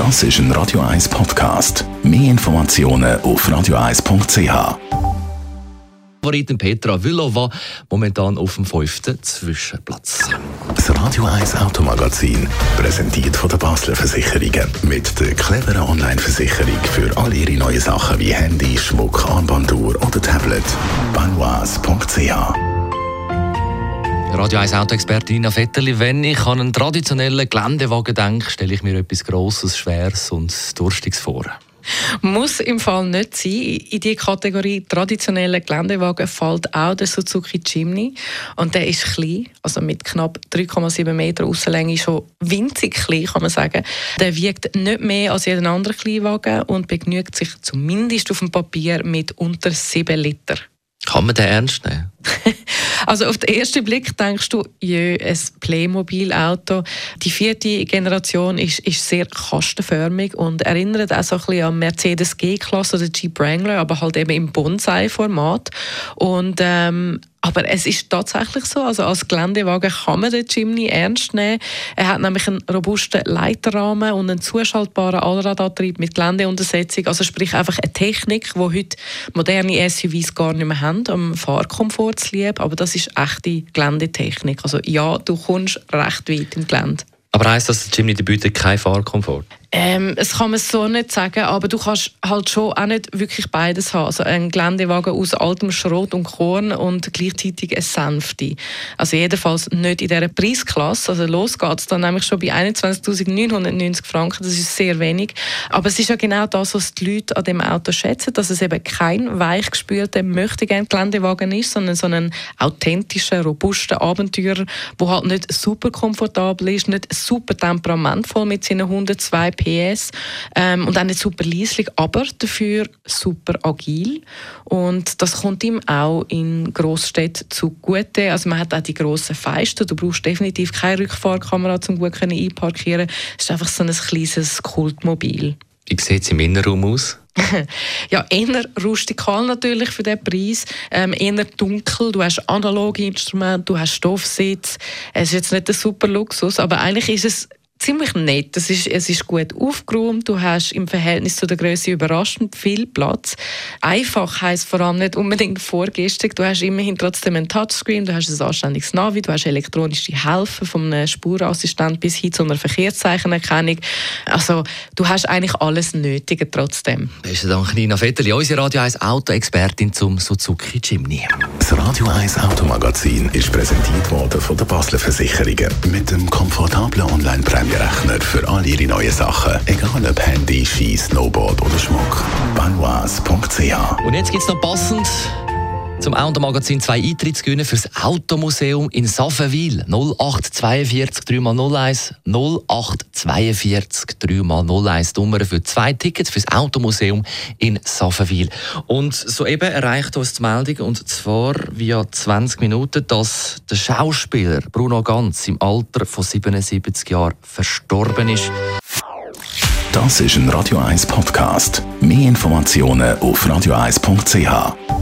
Das ist ein Radio 1 Podcast. Mehr Informationen auf radio1.ch. Favoritin Petra Villova momentan auf dem fünften Zwischenplatz. Das Radio 1 Automagazin, präsentiert von der Basler Versicherungen. Mit der cleveren Online-Versicherung für all Ihre neuen Sachen wie Handy, Schmuck, Armbanduhr oder Tablet. Banois.ch Radio 1 Autoexpertin Nina Vetterli. Wenn ich an einen traditionellen Geländewagen denke, stelle ich mir etwas Grosses, Schweres und Durstiges vor. Muss im Fall nicht sein. In die Kategorie traditionelle Geländewagen fällt auch der Suzuki Jimny. Und der ist klein, also mit knapp 3,7 Meter Außenlänge schon winzig klein, kann man sagen. Der wiegt nicht mehr als jeder andere Kleinwagen und begnügt sich zumindest auf dem Papier mit unter 7 Liter. Kann man den ernst nehmen? Also auf den ersten Blick denkst du, jö, ein Playmobil-Auto. Die vierte Generation ist, ist sehr kastenförmig und erinnert auch so ein bisschen an Mercedes G-Klasse oder Jeep Wrangler, aber halt eben im Bonsai-Format. Und ähm, aber es ist tatsächlich so, also als Geländewagen kann man den Jimny ernst nehmen. Er hat nämlich einen robusten Leiterrahmen und einen zuschaltbaren Allradantrieb mit Geländeuntersetzung, also sprich einfach eine Technik, die heute moderne SUVs gar nicht mehr haben, um Fahrkomfort zu lieben, aber das ist echte Geländetechnik. Also ja, du kommst recht weit im Gelände. Aber heisst das, der Jimny bietet keinen Fahrkomfort? Ähm, das kann man so nicht sagen, aber du kannst halt schon auch nicht wirklich beides haben. Also ein Geländewagen aus altem Schrot und Korn und gleichzeitig eine sanfte. Also jedenfalls nicht in dieser Preisklasse. Also los geht's dann nämlich schon bei 21.990 Franken. Das ist sehr wenig. Aber es ist ja genau das, was die Leute an dem Auto schätzen, dass es eben kein weichgespülter, möchte gerne Geländewagen ist, sondern so ein authentischer, robuster Abenteurer, der halt nicht super komfortabel ist, nicht super temperamentvoll mit seinen 102 PS ähm, und auch nicht super leislich, aber dafür super agil. Und das kommt ihm auch in Großstädten zugute. Also man hat auch die grossen Feisten. Du brauchst definitiv keine Rückfahrkamera, um gut einparkieren Es ist einfach so ein kleines Kultmobil. Wie sieht es im Innenraum aus? ja, eher rustikal natürlich für diesen Preis, ähm, eher dunkel, du hast analoge Instrumente, du hast Stoffsitz. Es ist jetzt nicht ein super Luxus, aber eigentlich ist es ziemlich nett. Es ist, es ist gut aufgeräumt. Du hast im Verhältnis zu der Größe überraschend viel Platz. Einfach heisst vor allem nicht unbedingt vorgestern. Du hast immerhin trotzdem ein Touchscreen, du hast ein anständiges Navi, du hast elektronische Hilfe vom Spurassistent bis hin zu einer Verkehrszeichenerkennung. Also du hast eigentlich alles Nötige trotzdem. Besten Dank, Nina Vetterli, unsere Radio 1 Auto-Expertin zum Suzuki Jimny. Das Radio 1 Automagazin ist präsentiert worden von der Basler Versicherungen mit dem komfortablen Online-Prämie Rechner für all Ihre neuen Sachen. Egal ob Handy, Ski, Snowboard oder Schmuck. Banois.ch Und jetzt gibt es noch passend zum Automagazin zwei Eintrittsgewinne fürs Automuseum in Saffenwil. 0842 3x01 0842 3x01 Nummer für zwei Tickets fürs Automuseum in Saffenwil. Und soeben erreicht uns die Meldung, und zwar via 20 Minuten, dass der Schauspieler Bruno Ganz im Alter von 77 Jahren verstorben ist. Das ist ein Radio 1 Podcast. Mehr Informationen auf radio1.ch.